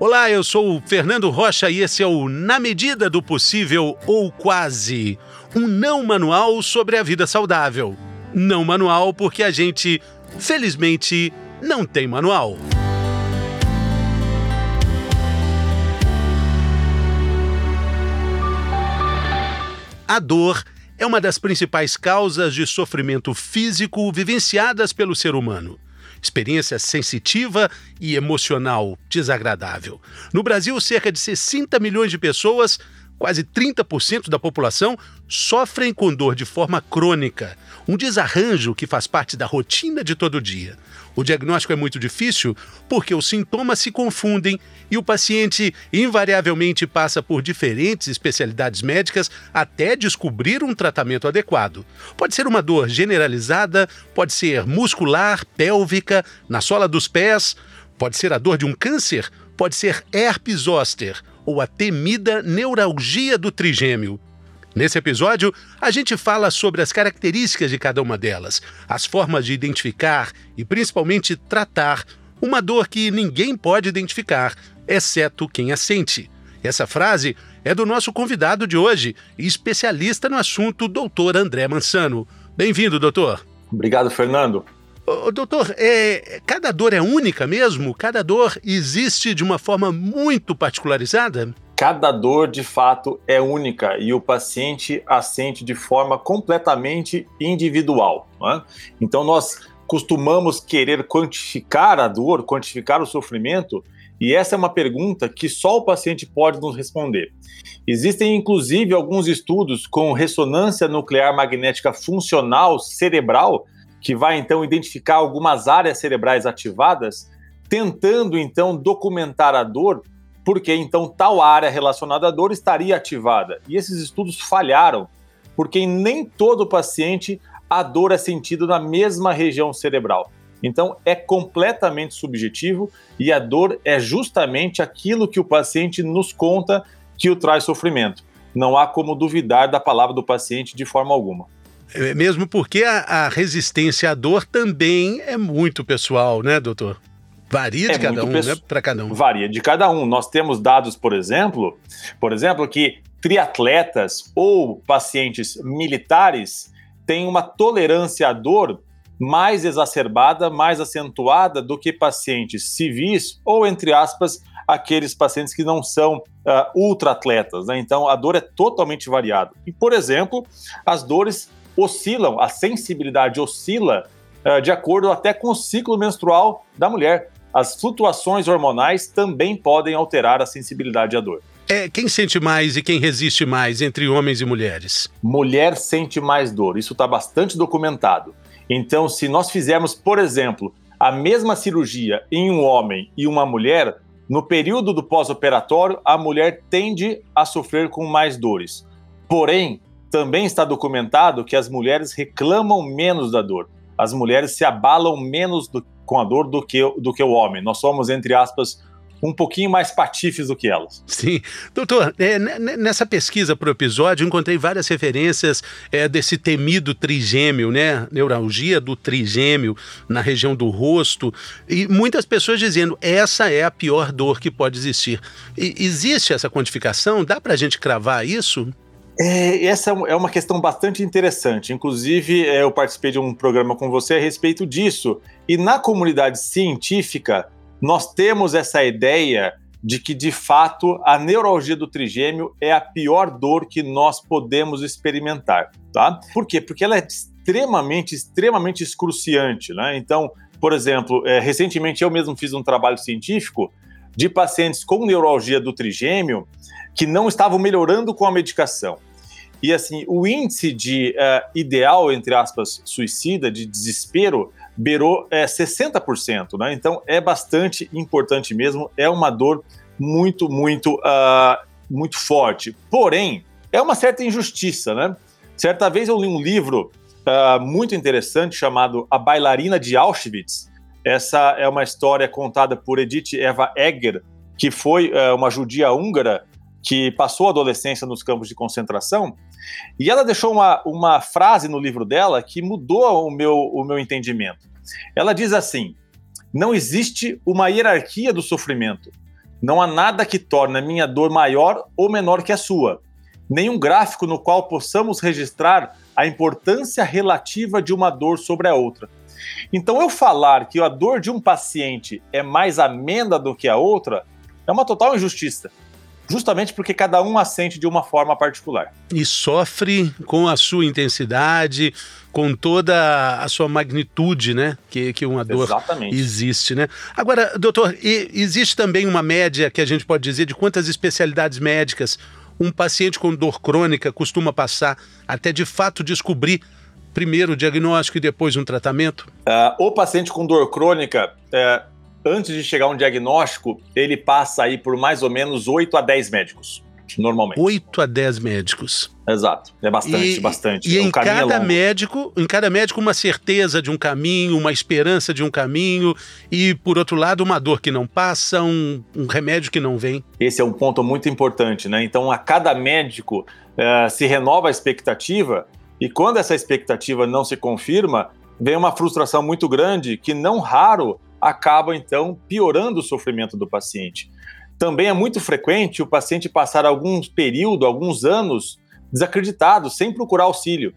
Olá, eu sou o Fernando Rocha e esse é o Na Medida do Possível ou Quase um não manual sobre a vida saudável. Não manual porque a gente, felizmente, não tem manual. A dor é uma das principais causas de sofrimento físico vivenciadas pelo ser humano experiência sensitiva e emocional desagradável. No Brasil, cerca de 60 milhões de pessoas, quase 30% da população, sofrem com dor de forma crônica, um desarranjo que faz parte da rotina de todo dia. O diagnóstico é muito difícil porque os sintomas se confundem e o paciente invariavelmente passa por diferentes especialidades médicas até descobrir um tratamento adequado. Pode ser uma dor generalizada, pode ser muscular, pélvica, na sola dos pés, pode ser a dor de um câncer, pode ser herpes zoster ou a temida neuralgia do trigêmeo. Nesse episódio, a gente fala sobre as características de cada uma delas, as formas de identificar e principalmente tratar uma dor que ninguém pode identificar, exceto quem a sente. Essa frase é do nosso convidado de hoje, especialista no assunto, doutor André Mansano. Bem-vindo, doutor. Obrigado, Fernando. Ô, doutor, é, cada dor é única mesmo? Cada dor existe de uma forma muito particularizada? cada dor de fato é única e o paciente a sente de forma completamente individual. É? Então, nós costumamos querer quantificar a dor, quantificar o sofrimento, e essa é uma pergunta que só o paciente pode nos responder. Existem inclusive alguns estudos com ressonância nuclear magnética funcional cerebral, que vai então identificar algumas áreas cerebrais ativadas, tentando então documentar a dor porque então tal área relacionada à dor estaria ativada. E esses estudos falharam, porque em nem todo paciente a dor é sentida na mesma região cerebral. Então é completamente subjetivo e a dor é justamente aquilo que o paciente nos conta que o traz sofrimento. Não há como duvidar da palavra do paciente de forma alguma. É mesmo porque a, a resistência à dor também é muito pessoal, né, doutor? Varia de é cada um, né? Para cada um. Varia de cada um. Nós temos dados, por exemplo, por exemplo, que triatletas ou pacientes militares têm uma tolerância à dor mais exacerbada, mais acentuada do que pacientes civis ou, entre aspas, aqueles pacientes que não são uh, ultra-atletas. Né? Então, a dor é totalmente variada. E, por exemplo, as dores oscilam, a sensibilidade oscila uh, de acordo até com o ciclo menstrual da mulher as flutuações hormonais também podem alterar a sensibilidade à dor. É, quem sente mais e quem resiste mais entre homens e mulheres? Mulher sente mais dor, isso está bastante documentado. Então, se nós fizermos, por exemplo, a mesma cirurgia em um homem e uma mulher, no período do pós-operatório, a mulher tende a sofrer com mais dores. Porém, também está documentado que as mulheres reclamam menos da dor. As mulheres se abalam menos do com a dor do que, do que o homem. Nós somos, entre aspas, um pouquinho mais patifes do que elas. Sim. Doutor, é, nessa pesquisa para o episódio, encontrei várias referências é, desse temido trigêmeo, né? Neuralgia do trigêmeo na região do rosto. E muitas pessoas dizendo essa é a pior dor que pode existir. E, existe essa quantificação? Dá para a gente cravar isso? É, essa é uma questão bastante interessante. Inclusive, é, eu participei de um programa com você a respeito disso. E na comunidade científica, nós temos essa ideia de que, de fato, a neuralgia do trigêmeo é a pior dor que nós podemos experimentar. Tá? Por quê? Porque ela é extremamente, extremamente excruciante. Né? Então, por exemplo, é, recentemente eu mesmo fiz um trabalho científico de pacientes com neuralgia do trigêmeo que não estavam melhorando com a medicação. E assim, o índice de uh, ideal, entre aspas, suicida, de desespero, beirou é, 60%, né? Então é bastante importante mesmo, é uma dor muito, muito, uh, muito forte. Porém, é uma certa injustiça, né? Certa vez eu li um livro uh, muito interessante chamado A Bailarina de Auschwitz. Essa é uma história contada por Edith Eva Egger, que foi uh, uma judia húngara que passou a adolescência nos campos de concentração, e ela deixou uma, uma frase no livro dela que mudou o meu, o meu entendimento. Ela diz assim: não existe uma hierarquia do sofrimento. Não há nada que torne a minha dor maior ou menor que a sua. Nenhum gráfico no qual possamos registrar a importância relativa de uma dor sobre a outra. Então, eu falar que a dor de um paciente é mais amena do que a outra é uma total injustiça justamente porque cada um a sente de uma forma particular. E sofre com a sua intensidade, com toda a sua magnitude, né? Que, que uma dor Exatamente. existe, né? Agora, doutor, existe também uma média que a gente pode dizer de quantas especialidades médicas um paciente com dor crônica costuma passar até de fato descobrir primeiro o diagnóstico e depois um tratamento? Uh, o paciente com dor crônica, uh, antes de chegar a um diagnóstico, ele passa aí por mais ou menos 8 a 10 médicos, normalmente. 8 a 10 médicos. Exato. É bastante, e, bastante. E em cada é médico, em cada médico uma certeza de um caminho, uma esperança de um caminho e por outro lado uma dor que não passa, um, um remédio que não vem. Esse é um ponto muito importante, né? Então a cada médico uh, se renova a expectativa e quando essa expectativa não se confirma, vem uma frustração muito grande que não raro acaba então piorando o sofrimento do paciente. Também é muito frequente o paciente passar algum período, alguns anos, desacreditado, sem procurar auxílio.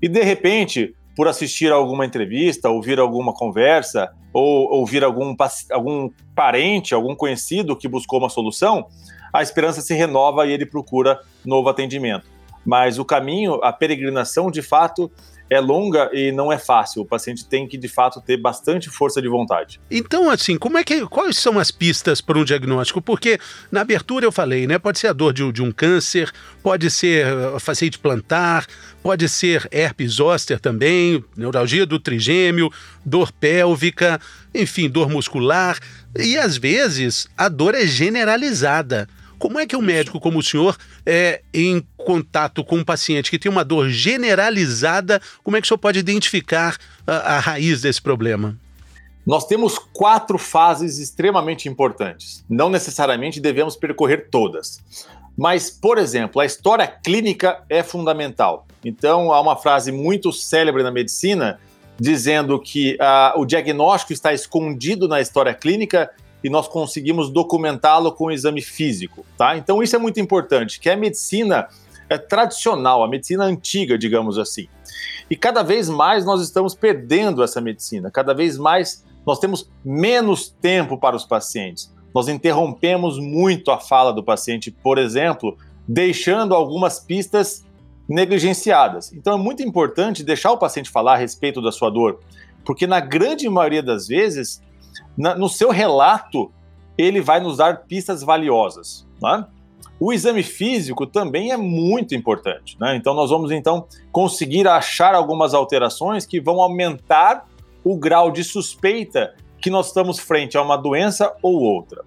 E de repente, por assistir a alguma entrevista, ouvir alguma conversa, ou ouvir algum, algum parente, algum conhecido que buscou uma solução, a esperança se renova e ele procura novo atendimento. Mas o caminho, a peregrinação, de fato, é longa e não é fácil. O paciente tem que, de fato, ter bastante força de vontade. Então, assim, como é que. Quais são as pistas para um diagnóstico? Porque na abertura eu falei, né? Pode ser a dor de, de um câncer, pode ser uh, facete plantar, pode ser herpes zoster também, neuralgia do trigêmeo, dor pélvica, enfim, dor muscular. E às vezes a dor é generalizada. Como é que um médico como o senhor, é, em contato com um paciente que tem uma dor generalizada, como é que o senhor pode identificar a, a raiz desse problema? Nós temos quatro fases extremamente importantes. Não necessariamente devemos percorrer todas. Mas, por exemplo, a história clínica é fundamental. Então, há uma frase muito célebre na medicina dizendo que uh, o diagnóstico está escondido na história clínica e nós conseguimos documentá-lo com o exame físico, tá? Então isso é muito importante, que é a medicina é tradicional, a medicina antiga, digamos assim. E cada vez mais nós estamos perdendo essa medicina, cada vez mais nós temos menos tempo para os pacientes. Nós interrompemos muito a fala do paciente, por exemplo, deixando algumas pistas negligenciadas. Então é muito importante deixar o paciente falar a respeito da sua dor, porque na grande maioria das vezes na, no seu relato, ele vai nos dar pistas valiosas. Né? O exame físico também é muito importante. Né? Então, nós vamos então conseguir achar algumas alterações que vão aumentar o grau de suspeita que nós estamos frente a uma doença ou outra.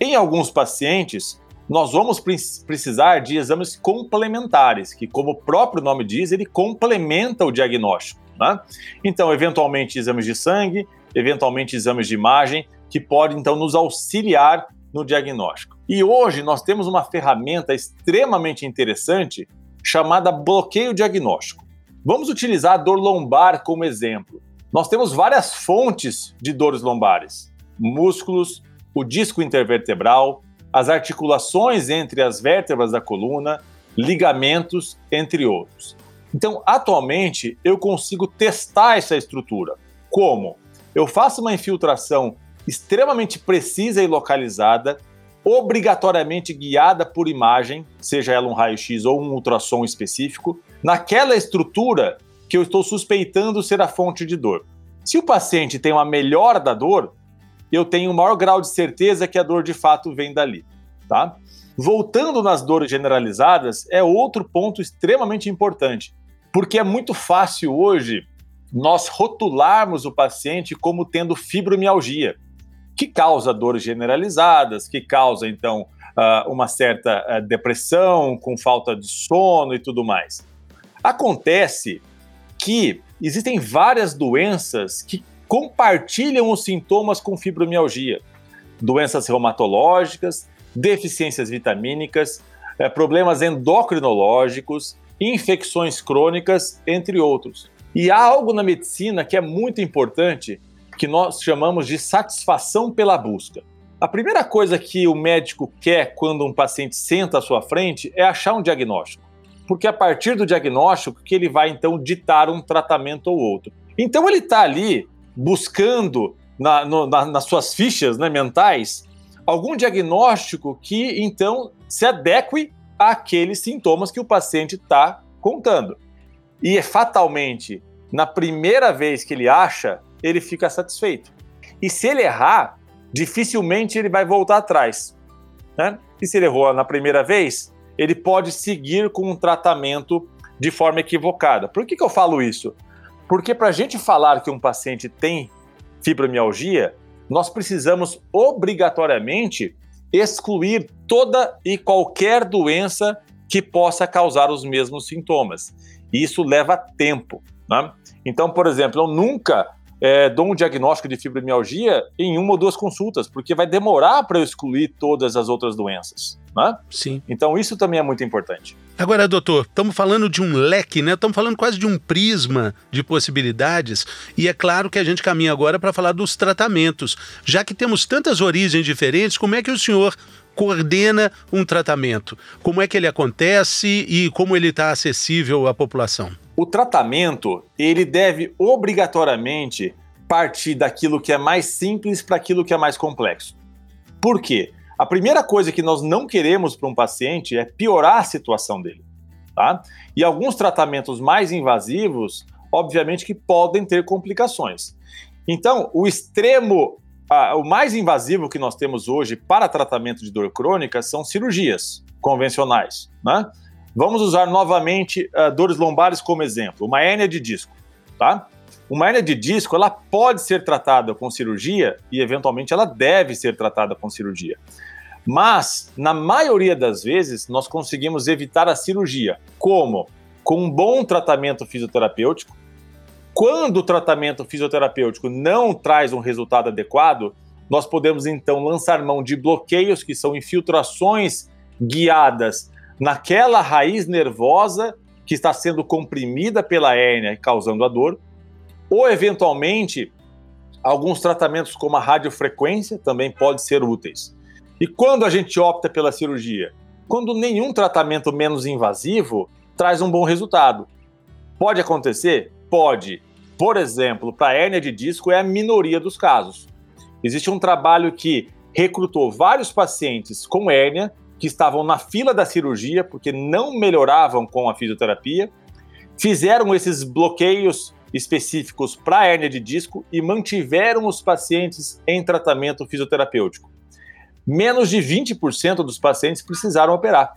Em alguns pacientes, nós vamos precisar de exames complementares, que, como o próprio nome diz, ele complementa o diagnóstico. Né? Então, eventualmente, exames de sangue, eventualmente exames de imagem, que podem então nos auxiliar no diagnóstico. E hoje nós temos uma ferramenta extremamente interessante chamada bloqueio diagnóstico. Vamos utilizar a dor lombar como exemplo. Nós temos várias fontes de dores lombares: músculos, o disco intervertebral, as articulações entre as vértebras da coluna, ligamentos, entre outros. Então, atualmente, eu consigo testar essa estrutura. Como? Eu faço uma infiltração extremamente precisa e localizada, obrigatoriamente guiada por imagem, seja ela um raio-x ou um ultrassom específico, naquela estrutura que eu estou suspeitando ser a fonte de dor. Se o paciente tem uma melhora da dor, eu tenho um maior grau de certeza que a dor de fato vem dali, tá? Voltando nas dores generalizadas, é outro ponto extremamente importante, porque é muito fácil hoje nós rotularmos o paciente como tendo fibromialgia, que causa dores generalizadas, que causa, então, uh, uma certa uh, depressão, com falta de sono e tudo mais. Acontece que existem várias doenças que compartilham os sintomas com fibromialgia. Doenças reumatológicas, deficiências vitamínicas, eh, problemas endocrinológicos, infecções crônicas, entre outros. E há algo na medicina que é muito importante, que nós chamamos de satisfação pela busca. A primeira coisa que o médico quer quando um paciente senta à sua frente é achar um diagnóstico. Porque é a partir do diagnóstico que ele vai então ditar um tratamento ou outro. Então ele está ali buscando na, no, na, nas suas fichas né, mentais algum diagnóstico que então se adeque àqueles sintomas que o paciente está contando. E é fatalmente, na primeira vez que ele acha, ele fica satisfeito. E se ele errar, dificilmente ele vai voltar atrás. Né? E se ele errou na primeira vez, ele pode seguir com um tratamento de forma equivocada. Por que, que eu falo isso? Porque para a gente falar que um paciente tem fibromialgia, nós precisamos obrigatoriamente excluir toda e qualquer doença que possa causar os mesmos sintomas. E isso leva tempo. Né? Então, por exemplo, eu nunca é, dou um diagnóstico de fibromialgia em uma ou duas consultas, porque vai demorar para eu excluir todas as outras doenças. Né? Sim. Então, isso também é muito importante. Agora, doutor, estamos falando de um leque, né? Estamos falando quase de um prisma de possibilidades, e é claro que a gente caminha agora para falar dos tratamentos. Já que temos tantas origens diferentes, como é que o senhor coordena um tratamento? Como é que ele acontece e como ele está acessível à população? O tratamento, ele deve obrigatoriamente partir daquilo que é mais simples para aquilo que é mais complexo. Por quê? A primeira coisa que nós não queremos para um paciente é piorar a situação dele, tá? E alguns tratamentos mais invasivos, obviamente que podem ter complicações. Então, o extremo, o mais invasivo que nós temos hoje para tratamento de dor crônica são cirurgias convencionais, né? Vamos usar novamente uh, dores lombares como exemplo, uma hérnia de disco, tá? Uma hérnia de disco, ela pode ser tratada com cirurgia e eventualmente ela deve ser tratada com cirurgia. Mas, na maioria das vezes, nós conseguimos evitar a cirurgia. Como? Com um bom tratamento fisioterapêutico. Quando o tratamento fisioterapêutico não traz um resultado adequado, nós podemos então lançar mão de bloqueios, que são infiltrações guiadas naquela raiz nervosa que está sendo comprimida pela hérnia causando a dor, ou eventualmente alguns tratamentos como a radiofrequência também podem ser úteis. E quando a gente opta pela cirurgia? Quando nenhum tratamento menos invasivo traz um bom resultado. Pode acontecer? Pode. Por exemplo, para hérnia de disco é a minoria dos casos. Existe um trabalho que recrutou vários pacientes com hérnia que estavam na fila da cirurgia porque não melhoravam com a fisioterapia, fizeram esses bloqueios específicos para hérnia de disco e mantiveram os pacientes em tratamento fisioterapêutico. Menos de 20% dos pacientes precisaram operar.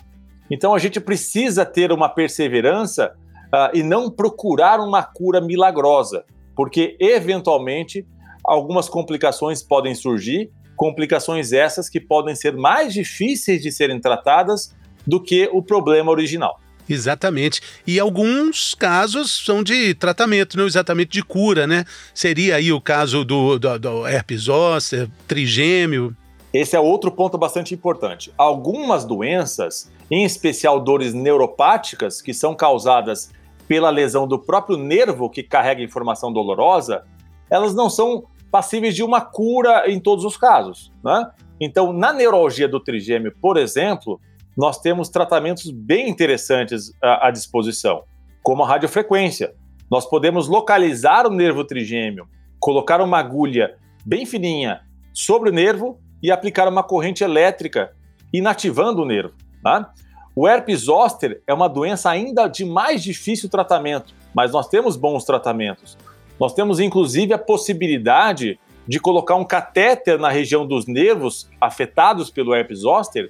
Então a gente precisa ter uma perseverança uh, e não procurar uma cura milagrosa, porque eventualmente algumas complicações podem surgir complicações essas que podem ser mais difíceis de serem tratadas do que o problema original. Exatamente. E alguns casos são de tratamento, não exatamente de cura, né? Seria aí o caso do, do, do herpes zoster, trigêmeo. Esse é outro ponto bastante importante. Algumas doenças, em especial dores neuropáticas, que são causadas pela lesão do próprio nervo que carrega informação dolorosa, elas não são passíveis de uma cura em todos os casos. Né? Então, na neurologia do trigêmeo, por exemplo, nós temos tratamentos bem interessantes à, à disposição, como a radiofrequência. Nós podemos localizar o nervo trigêmeo, colocar uma agulha bem fininha sobre o nervo e aplicar uma corrente elétrica, inativando o nervo. Tá? O herpes zoster é uma doença ainda de mais difícil tratamento, mas nós temos bons tratamentos. Nós temos inclusive a possibilidade de colocar um catéter na região dos nervos afetados pelo herpes zoster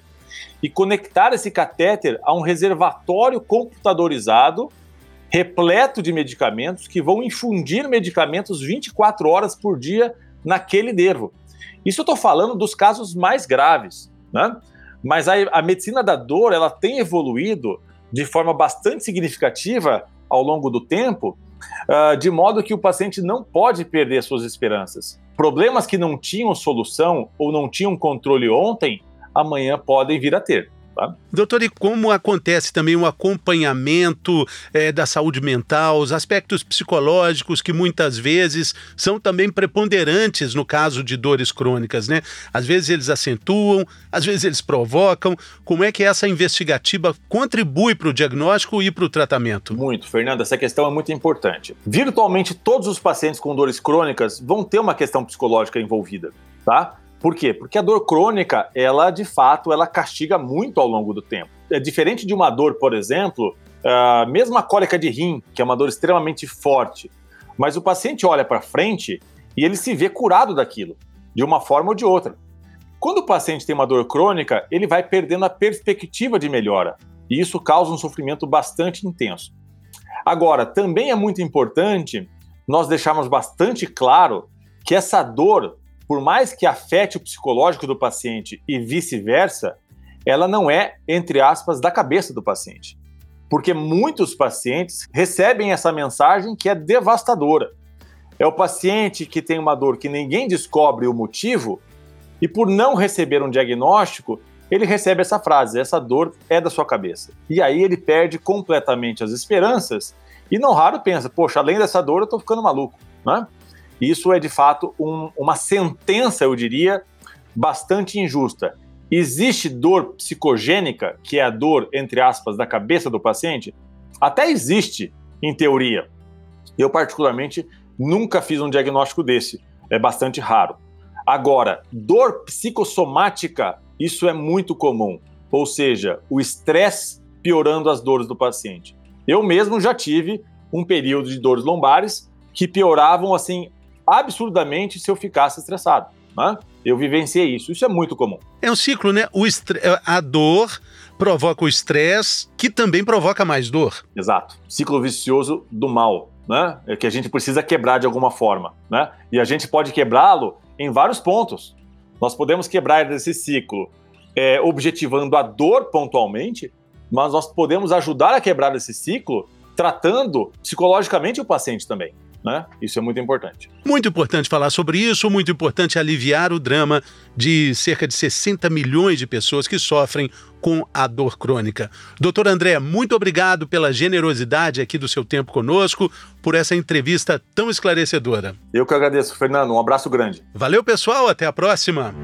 e conectar esse catéter a um reservatório computadorizado repleto de medicamentos que vão infundir medicamentos 24 horas por dia naquele nervo. Isso eu estou falando dos casos mais graves, né? Mas a, a medicina da dor ela tem evoluído de forma bastante significativa ao longo do tempo uh, de modo que o paciente não pode perder suas esperanças. Problemas que não tinham solução ou não tinham controle ontem, amanhã podem vir a ter. Tá? Doutor, e como acontece também o acompanhamento é, da saúde mental, os aspectos psicológicos que muitas vezes são também preponderantes no caso de dores crônicas, né? Às vezes eles acentuam, às vezes eles provocam. Como é que essa investigativa contribui para o diagnóstico e para o tratamento? Muito, Fernando, essa questão é muito importante. Virtualmente todos os pacientes com dores crônicas vão ter uma questão psicológica envolvida, tá? Por quê? Porque a dor crônica, ela de fato, ela castiga muito ao longo do tempo. É diferente de uma dor, por exemplo, uh, mesmo a cólica de rim, que é uma dor extremamente forte, mas o paciente olha para frente e ele se vê curado daquilo, de uma forma ou de outra. Quando o paciente tem uma dor crônica, ele vai perdendo a perspectiva de melhora, e isso causa um sofrimento bastante intenso. Agora, também é muito importante nós deixarmos bastante claro que essa dor por mais que afete o psicológico do paciente e vice-versa, ela não é, entre aspas, da cabeça do paciente. Porque muitos pacientes recebem essa mensagem que é devastadora. É o paciente que tem uma dor que ninguém descobre o motivo e, por não receber um diagnóstico, ele recebe essa frase: essa dor é da sua cabeça. E aí ele perde completamente as esperanças e, não raro, pensa: poxa, além dessa dor, eu estou ficando maluco. Né? Isso é de fato um, uma sentença, eu diria, bastante injusta. Existe dor psicogênica, que é a dor, entre aspas, da cabeça do paciente? Até existe, em teoria. Eu, particularmente, nunca fiz um diagnóstico desse. É bastante raro. Agora, dor psicossomática, isso é muito comum. Ou seja, o estresse piorando as dores do paciente. Eu mesmo já tive um período de dores lombares que pioravam assim absurdamente se eu ficasse estressado. Né? Eu vivenciei isso. Isso é muito comum. É um ciclo, né? O a dor provoca o estresse, que também provoca mais dor. Exato. Ciclo vicioso do mal, né? É que a gente precisa quebrar de alguma forma, né? E a gente pode quebrá-lo em vários pontos. Nós podemos quebrar esse ciclo é, objetivando a dor pontualmente, mas nós podemos ajudar a quebrar esse ciclo tratando psicologicamente o paciente também. Né? Isso é muito importante. Muito importante falar sobre isso, muito importante aliviar o drama de cerca de 60 milhões de pessoas que sofrem com a dor crônica. Doutor André, muito obrigado pela generosidade aqui do seu tempo conosco, por essa entrevista tão esclarecedora. Eu que agradeço, Fernando. Um abraço grande. Valeu, pessoal. Até a próxima.